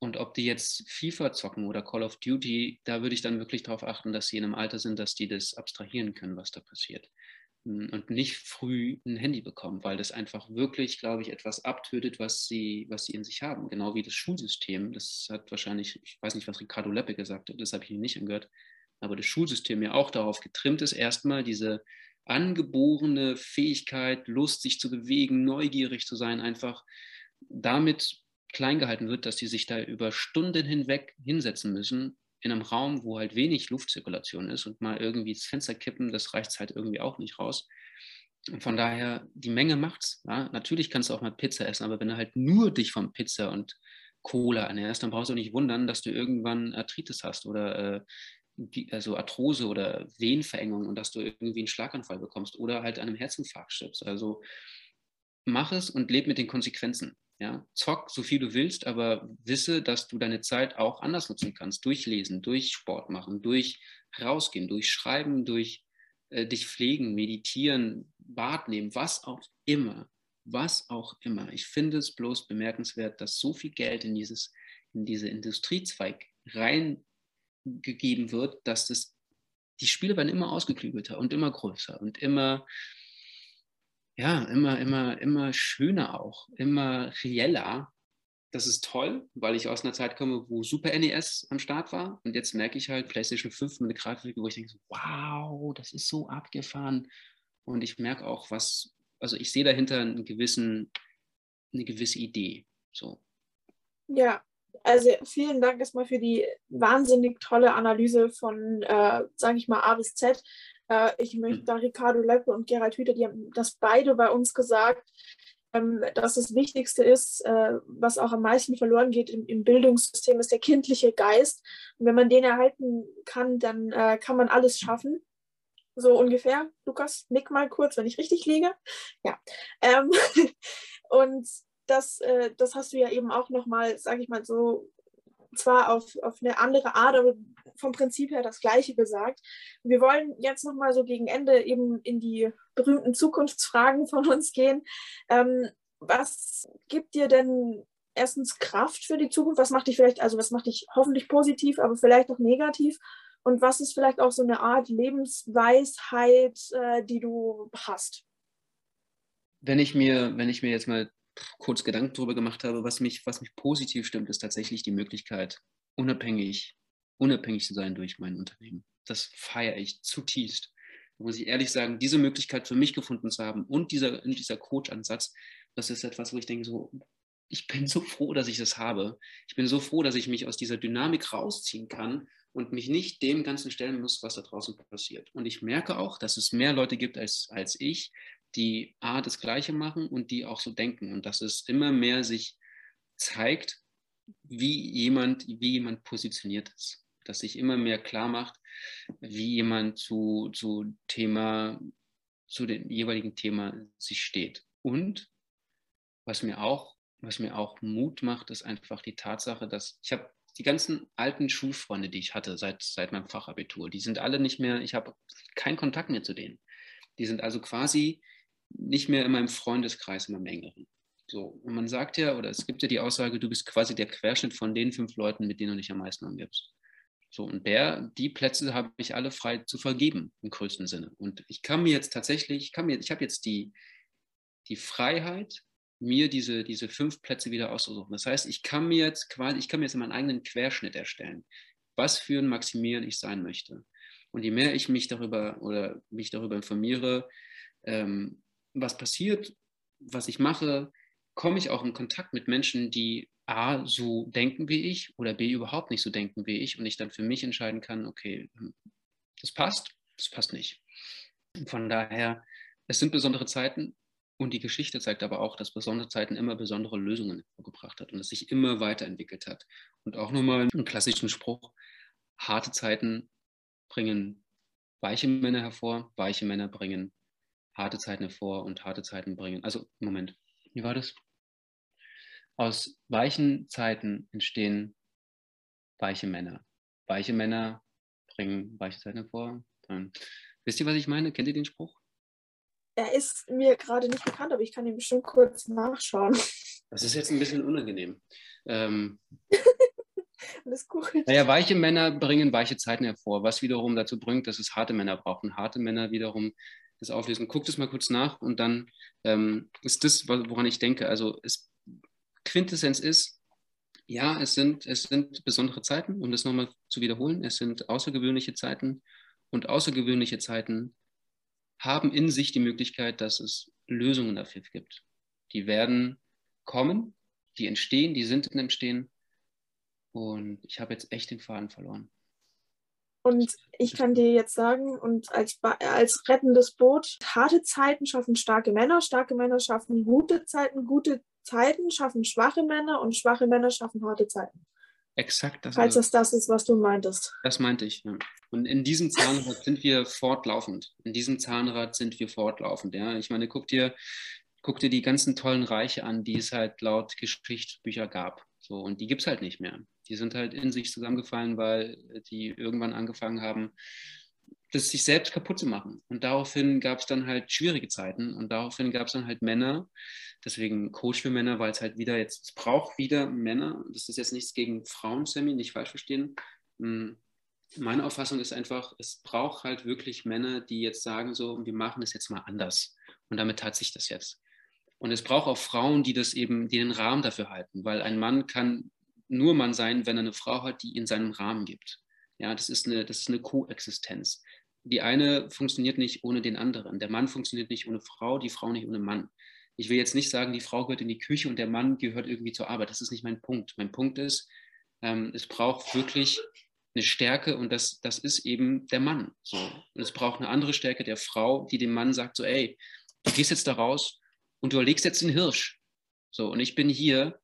und ob die jetzt FIFA zocken oder Call of Duty, da würde ich dann wirklich darauf achten, dass sie in einem Alter sind, dass die das abstrahieren können, was da passiert. Hm, und nicht früh ein Handy bekommen, weil das einfach wirklich, glaube ich, etwas abtötet, was sie, was sie in sich haben. Genau wie das Schulsystem. Das hat wahrscheinlich, ich weiß nicht, was Ricardo Leppe gesagt hat, das habe ich nicht angehört, aber das Schulsystem ja auch darauf getrimmt ist, erstmal diese angeborene Fähigkeit, Lust, sich zu bewegen, neugierig zu sein, einfach damit klein gehalten wird, dass die sich da über Stunden hinweg hinsetzen müssen in einem Raum, wo halt wenig Luftzirkulation ist und mal irgendwie das Fenster kippen, das reicht halt irgendwie auch nicht raus. Und von daher, die Menge macht's. Ja? Natürlich kannst du auch mal Pizza essen, aber wenn du halt nur dich von Pizza und Cola ernährst, dann brauchst du nicht wundern, dass du irgendwann Arthritis hast oder äh, also Arthrose oder Venenverengung und dass du irgendwie einen Schlaganfall bekommst oder halt einem Herzinfarkt stirbst. Also mach es und leb mit den Konsequenzen. Ja, zock so viel du willst, aber wisse, dass du deine Zeit auch anders nutzen kannst. Durchlesen, durch Sport machen, durch rausgehen, durch Schreiben, durch äh, dich pflegen, meditieren, Bad nehmen, was auch immer. Was auch immer. Ich finde es bloß bemerkenswert, dass so viel Geld in, dieses, in diese Industriezweig reingegeben wird, dass das, die Spiele werden immer ausgeklügelter und immer größer und immer ja, immer, immer, immer schöner auch, immer reeller. Das ist toll, weil ich aus einer Zeit komme, wo Super NES am Start war. Und jetzt merke ich halt PlayStation 5 mit einer Grafik, wo ich denke, wow, das ist so abgefahren. Und ich merke auch, was, also ich sehe dahinter einen gewissen, eine gewisse Idee. So. Ja, also vielen Dank erstmal für die wahnsinnig tolle Analyse von, äh, sage ich mal, A bis Z. Äh, ich möchte hm. da Ricardo Leppe und Gerald Hüther, die haben das beide bei uns gesagt, ähm, dass das Wichtigste ist, äh, was auch am meisten verloren geht im, im, Bildungssystem, ist der kindliche Geist. Und wenn man den erhalten kann, dann äh, kann man alles schaffen. So ungefähr. Lukas, nick mal kurz, wenn ich richtig liege. Ja. Ähm, und das, äh, das hast du ja eben auch nochmal, sage ich mal so, zwar auf, auf eine andere Art, aber vom Prinzip her das Gleiche gesagt. Wir wollen jetzt nochmal so gegen Ende eben in die berühmten Zukunftsfragen von uns gehen. Ähm, was gibt dir denn erstens Kraft für die Zukunft? Was macht dich vielleicht, also was macht dich hoffentlich positiv, aber vielleicht auch negativ? Und was ist vielleicht auch so eine Art Lebensweisheit, äh, die du hast? Wenn ich mir, wenn ich mir jetzt mal kurz Gedanken darüber gemacht habe, was mich, was mich positiv stimmt, ist tatsächlich die Möglichkeit, unabhängig, unabhängig zu sein durch mein Unternehmen. Das feiere ich zutiefst. Da muss ich ehrlich sagen, diese Möglichkeit für mich gefunden zu haben und dieser, dieser Coach-Ansatz, das ist etwas, wo ich denke, so, ich bin so froh, dass ich das habe. Ich bin so froh, dass ich mich aus dieser Dynamik rausziehen kann und mich nicht dem Ganzen stellen muss, was da draußen passiert. Und ich merke auch, dass es mehr Leute gibt als, als ich, die A, das Gleiche machen und die auch so denken. Und dass es immer mehr sich zeigt, wie jemand, wie jemand positioniert ist. Dass sich immer mehr klar macht, wie jemand zu, zu Thema, zu dem jeweiligen Thema sich steht. Und was mir auch, was mir auch Mut macht, ist einfach die Tatsache, dass ich habe die ganzen alten Schulfreunde, die ich hatte seit, seit meinem Fachabitur, die sind alle nicht mehr, ich habe keinen Kontakt mehr zu denen. Die sind also quasi nicht mehr in meinem Freundeskreis, in meinem engeren. So, und man sagt ja, oder es gibt ja die Aussage, du bist quasi der Querschnitt von den fünf Leuten, mit denen du dich am meisten umgibst. So, und der, die Plätze habe ich alle frei zu vergeben, im größten Sinne. Und ich kann mir jetzt tatsächlich, ich, ich habe jetzt die, die Freiheit, mir diese, diese fünf Plätze wieder auszusuchen. Das heißt, ich kann mir jetzt quasi, ich kann mir jetzt meinen eigenen Querschnitt erstellen, was für ein Maximilian ich sein möchte. Und je mehr ich mich darüber oder mich darüber informiere, ähm, was passiert, was ich mache, komme ich auch in Kontakt mit Menschen, die A, so denken wie ich oder B, überhaupt nicht so denken wie ich und ich dann für mich entscheiden kann, okay, hm, das passt, das passt nicht. Von daher, es sind besondere Zeiten, und die Geschichte zeigt aber auch, dass besondere Zeiten immer besondere Lösungen vorgebracht hat und es sich immer weiterentwickelt hat. Und auch nochmal einen klassischen Spruch, harte Zeiten bringen weiche Männer hervor, weiche Männer bringen harte Zeiten hervor und harte Zeiten bringen. Also, Moment, wie war das? Aus weichen Zeiten entstehen weiche Männer. Weiche Männer bringen weiche Zeiten hervor. Dann, wisst ihr, was ich meine? Kennt ihr den Spruch? Er ist mir gerade nicht bekannt, aber ich kann ihn bestimmt kurz nachschauen. Das ist jetzt ein bisschen unangenehm. Ähm, Alles gut. Naja, weiche Männer bringen weiche Zeiten hervor, was wiederum dazu bringt, dass es harte Männer brauchen. Harte Männer wiederum das auflösen. Guckt es mal kurz nach und dann ähm, ist das, woran ich denke. Also es, Quintessenz ist, ja, es sind, es sind besondere Zeiten, um das nochmal zu wiederholen. Es sind außergewöhnliche Zeiten und außergewöhnliche Zeiten haben in sich die Möglichkeit, dass es Lösungen dafür gibt. Die werden kommen, die entstehen, die sind im Entstehen. Und ich habe jetzt echt den Faden verloren. Und ich kann dir jetzt sagen, und als, als rettendes Boot, harte Zeiten schaffen starke Männer, starke Männer schaffen gute Zeiten, gute Zeiten schaffen schwache Männer und schwache Männer schaffen harte Zeiten. Exakt das. Falls das das ist, was du meintest. Das meinte ich, ja. Und in diesem Zahnrad sind wir fortlaufend. In diesem Zahnrad sind wir fortlaufend. Ja. Ich meine, guck dir, guck dir die ganzen tollen Reiche an, die es halt laut Geschichtsbücher gab. So, und die gibt es halt nicht mehr. Die sind halt in sich zusammengefallen, weil die irgendwann angefangen haben, das sich selbst kaputt zu machen. Und daraufhin gab es dann halt schwierige Zeiten und daraufhin gab es dann halt Männer, deswegen Coach für Männer, weil es halt wieder jetzt, es braucht wieder Männer. Das ist jetzt nichts gegen Frauen, Sammy, nicht falsch verstehen. Hm, meine Auffassung ist einfach, es braucht halt wirklich Männer, die jetzt sagen so, wir machen das jetzt mal anders. Und damit hat sich das jetzt. Und es braucht auch Frauen, die das eben, die den Rahmen dafür halten, weil ein Mann kann nur Mann sein, wenn er eine Frau hat, die ihn seinen Rahmen gibt. Ja, das ist eine, das ist eine Koexistenz die eine funktioniert nicht ohne den anderen. Der Mann funktioniert nicht ohne Frau, die Frau nicht ohne Mann. Ich will jetzt nicht sagen, die Frau gehört in die Küche und der Mann gehört irgendwie zur Arbeit. Das ist nicht mein Punkt. Mein Punkt ist, ähm, es braucht wirklich eine Stärke und das, das ist eben der Mann. So. Und es braucht eine andere Stärke der Frau, die dem Mann sagt, so, ey, du gehst jetzt da raus und du erlegst jetzt den Hirsch. So, und ich bin hier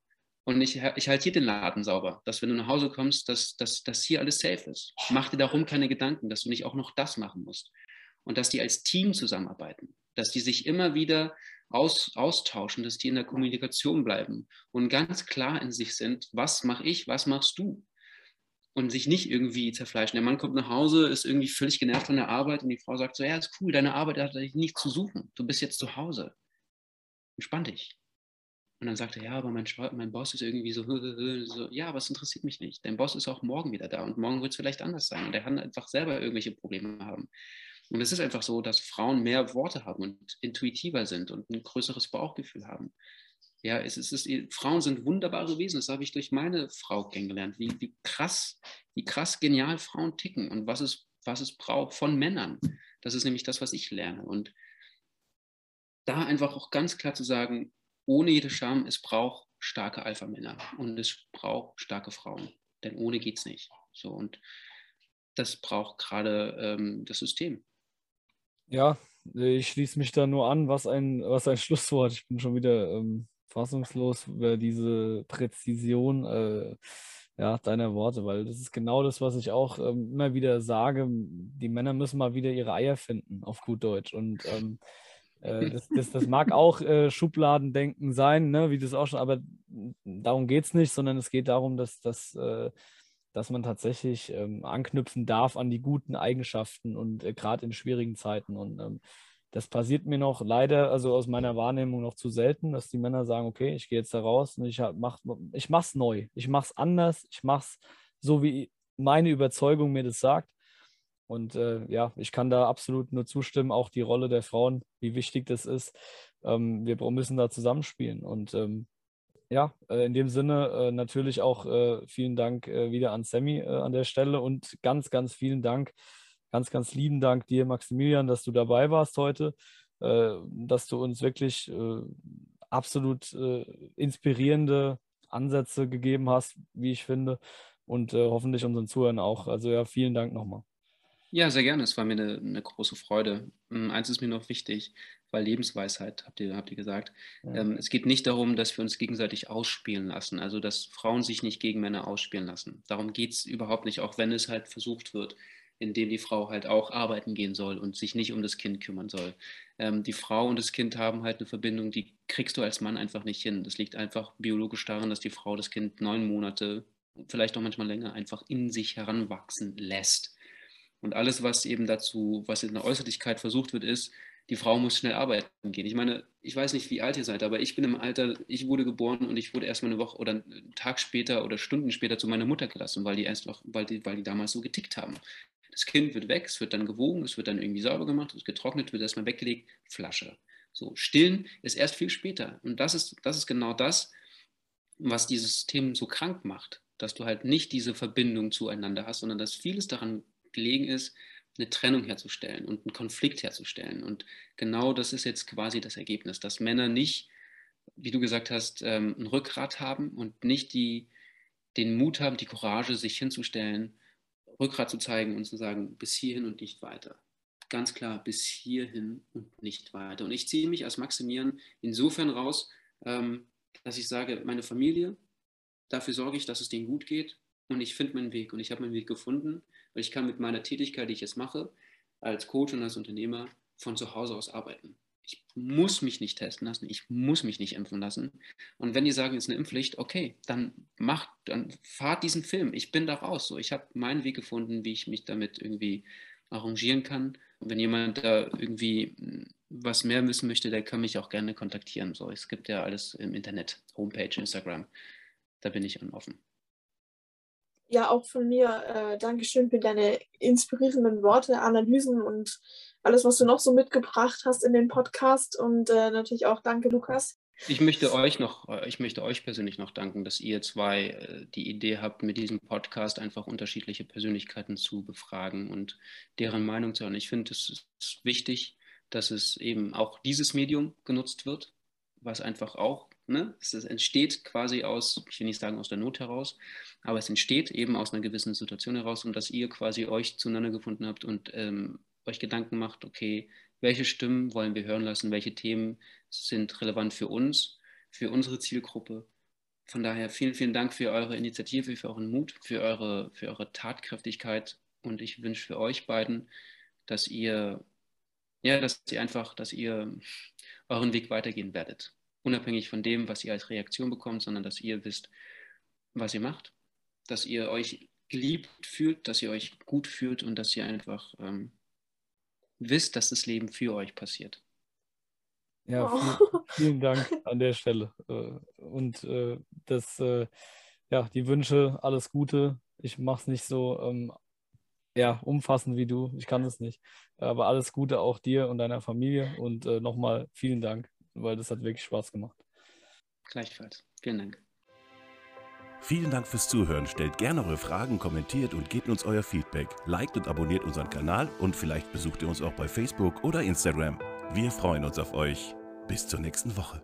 und ich, ich halte hier den Laden sauber, dass wenn du nach Hause kommst, dass, dass, dass hier alles safe ist. Mach dir darum keine Gedanken, dass du nicht auch noch das machen musst. Und dass die als Team zusammenarbeiten, dass die sich immer wieder aus, austauschen, dass die in der Kommunikation bleiben und ganz klar in sich sind, was mache ich, was machst du? Und sich nicht irgendwie zerfleischen. Der Mann kommt nach Hause, ist irgendwie völlig genervt von der Arbeit und die Frau sagt so, ja, ist cool, deine Arbeit hat nichts zu suchen. Du bist jetzt zu Hause. Entspann dich. Und dann sagt er, ja, aber mein, mein Boss ist irgendwie so, so, ja, aber es interessiert mich nicht. Dein Boss ist auch morgen wieder da und morgen wird es vielleicht anders sein. Und er kann einfach selber irgendwelche Probleme haben. Und es ist einfach so, dass Frauen mehr Worte haben und intuitiver sind und ein größeres Bauchgefühl haben. Ja, es ist, es ist, Frauen sind wunderbare Wesen. Das habe ich durch meine Frau kennengelernt, wie, wie krass, wie krass genial Frauen ticken und was es, was es braucht von Männern. Das ist nämlich das, was ich lerne. Und da einfach auch ganz klar zu sagen, ohne jede Scham, es braucht starke Alpha-Männer und es braucht starke Frauen. Denn ohne geht es nicht. So, und das braucht gerade ähm, das System. Ja, ich schließe mich da nur an. Was ein, was ein Schlusswort. Ich bin schon wieder ähm, fassungslos über diese Präzision äh, ja, deiner Worte, weil das ist genau das, was ich auch ähm, immer wieder sage. Die Männer müssen mal wieder ihre Eier finden, auf gut Deutsch. Und ähm, äh, das, das, das, mag auch äh, Schubladendenken sein, ne, wie das auch schon, aber darum geht es nicht, sondern es geht darum, dass, dass, äh, dass man tatsächlich ähm, anknüpfen darf an die guten Eigenschaften und äh, gerade in schwierigen Zeiten. Und ähm, das passiert mir noch leider, also aus meiner Wahrnehmung noch zu selten, dass die Männer sagen, okay, ich gehe jetzt da raus und ich mach, ich mach's neu, ich mach's anders, ich mach's so, wie meine Überzeugung mir das sagt. Und äh, ja, ich kann da absolut nur zustimmen, auch die Rolle der Frauen, wie wichtig das ist. Ähm, wir müssen da zusammenspielen. Und ähm, ja, äh, in dem Sinne äh, natürlich auch äh, vielen Dank äh, wieder an Sammy an der Stelle und ganz, ganz vielen Dank ganz, ganz lieben Dank dir, Maximilian, dass du dabei warst heute, dass du uns wirklich absolut inspirierende Ansätze gegeben hast, wie ich finde, und hoffentlich unseren Zuhörern auch. Also ja, vielen Dank nochmal. Ja, sehr gerne. Es war mir eine, eine, große Freude. Ähm, eins ist mir noch wichtig, weil Lebensweisheit, habt ihr, habt ihr gesagt. Ja. Ähm, es geht nicht darum, dass wir uns gegenseitig ausspielen lassen, also dass Frauen sich nicht gegen Männer ausspielen lassen. Darum geht es überhaupt nicht, auch wenn es halt versucht wird in dem die Frau halt auch arbeiten gehen soll und sich nicht um das Kind kümmern soll. Ähm, die Frau und das Kind haben halt eine Verbindung, die kriegst du als Mann einfach nicht hin. Das liegt einfach biologisch daran, dass die Frau das Kind neun Monate, vielleicht auch manchmal länger, einfach in sich heranwachsen lässt. Und alles, was eben dazu, was in der Äußerlichkeit versucht wird, ist, die Frau muss schnell arbeiten gehen. Ich meine, ich weiß nicht, wie alt ihr seid, aber ich bin im Alter, ich wurde geboren und ich wurde erst mal eine Woche oder einen Tag später oder Stunden später zu meiner Mutter gelassen, weil die einfach, weil die, weil die damals so getickt haben. Das Kind wird weg, es wird dann gewogen, es wird dann irgendwie sauber gemacht, es wird getrocknet, wird erstmal weggelegt, Flasche. So, stillen ist erst viel später. Und das ist, das ist genau das, was dieses System so krank macht, dass du halt nicht diese Verbindung zueinander hast, sondern dass vieles daran gelegen ist, eine Trennung herzustellen und einen Konflikt herzustellen. Und genau das ist jetzt quasi das Ergebnis, dass Männer nicht, wie du gesagt hast, ähm, ein Rückgrat haben und nicht die, den Mut haben, die Courage, sich hinzustellen Rückgrat zu zeigen und zu sagen, bis hierhin und nicht weiter. Ganz klar, bis hierhin und nicht weiter. Und ich ziehe mich als Maximilian insofern raus, ähm, dass ich sage, meine Familie, dafür sorge ich, dass es denen gut geht und ich finde meinen Weg und ich habe meinen Weg gefunden, weil ich kann mit meiner Tätigkeit, die ich jetzt mache, als Coach und als Unternehmer von zu Hause aus arbeiten. Ich muss mich nicht testen lassen, ich muss mich nicht impfen lassen. Und wenn die sagen, es ist eine Impfpflicht, okay, dann macht, dann fahrt diesen Film. Ich bin da raus. So, ich habe meinen Weg gefunden, wie ich mich damit irgendwie arrangieren kann. Und wenn jemand da irgendwie was mehr wissen möchte, der kann mich auch gerne kontaktieren. So, es gibt ja alles im Internet, Homepage, Instagram. Da bin ich offen. Ja, auch von mir äh, Dankeschön für deine inspirierenden Worte, Analysen und alles, was du noch so mitgebracht hast in den Podcast. Und äh, natürlich auch danke, Lukas. Ich möchte euch noch, äh, ich möchte euch persönlich noch danken, dass ihr zwei äh, die Idee habt, mit diesem Podcast einfach unterschiedliche Persönlichkeiten zu befragen und deren Meinung zu hören. Ich finde, es ist wichtig, dass es eben auch dieses Medium genutzt wird, was einfach auch, ne, es entsteht quasi aus, ich will nicht sagen aus der Not heraus, aber es entsteht eben aus einer gewissen Situation heraus und dass ihr quasi euch zueinander gefunden habt und ähm, euch Gedanken macht, okay, welche Stimmen wollen wir hören lassen, welche Themen sind relevant für uns, für unsere Zielgruppe. Von daher vielen, vielen Dank für eure Initiative, für euren Mut, für eure, für eure Tatkräftigkeit und ich wünsche für euch beiden, dass ihr, ja, dass ihr einfach, dass ihr euren Weg weitergehen werdet. Unabhängig von dem, was ihr als Reaktion bekommt, sondern dass ihr wisst, was ihr macht, dass ihr euch geliebt fühlt, dass ihr euch gut fühlt und dass ihr einfach ähm, wisst, dass das Leben für euch passiert. Ja, oh. vielen, vielen, Dank an der Stelle. Äh, und äh, das, äh, ja, die Wünsche, alles Gute. Ich mache es nicht so ähm, ja, umfassend wie du. Ich kann es nicht. Aber alles Gute auch dir und deiner Familie. Und äh, nochmal vielen Dank, weil das hat wirklich Spaß gemacht. Gleichfalls. Vielen Dank. Vielen Dank fürs Zuhören. Stellt gerne eure Fragen, kommentiert und gebt uns euer Feedback. Liked und abonniert unseren Kanal und vielleicht besucht ihr uns auch bei Facebook oder Instagram. Wir freuen uns auf euch. Bis zur nächsten Woche.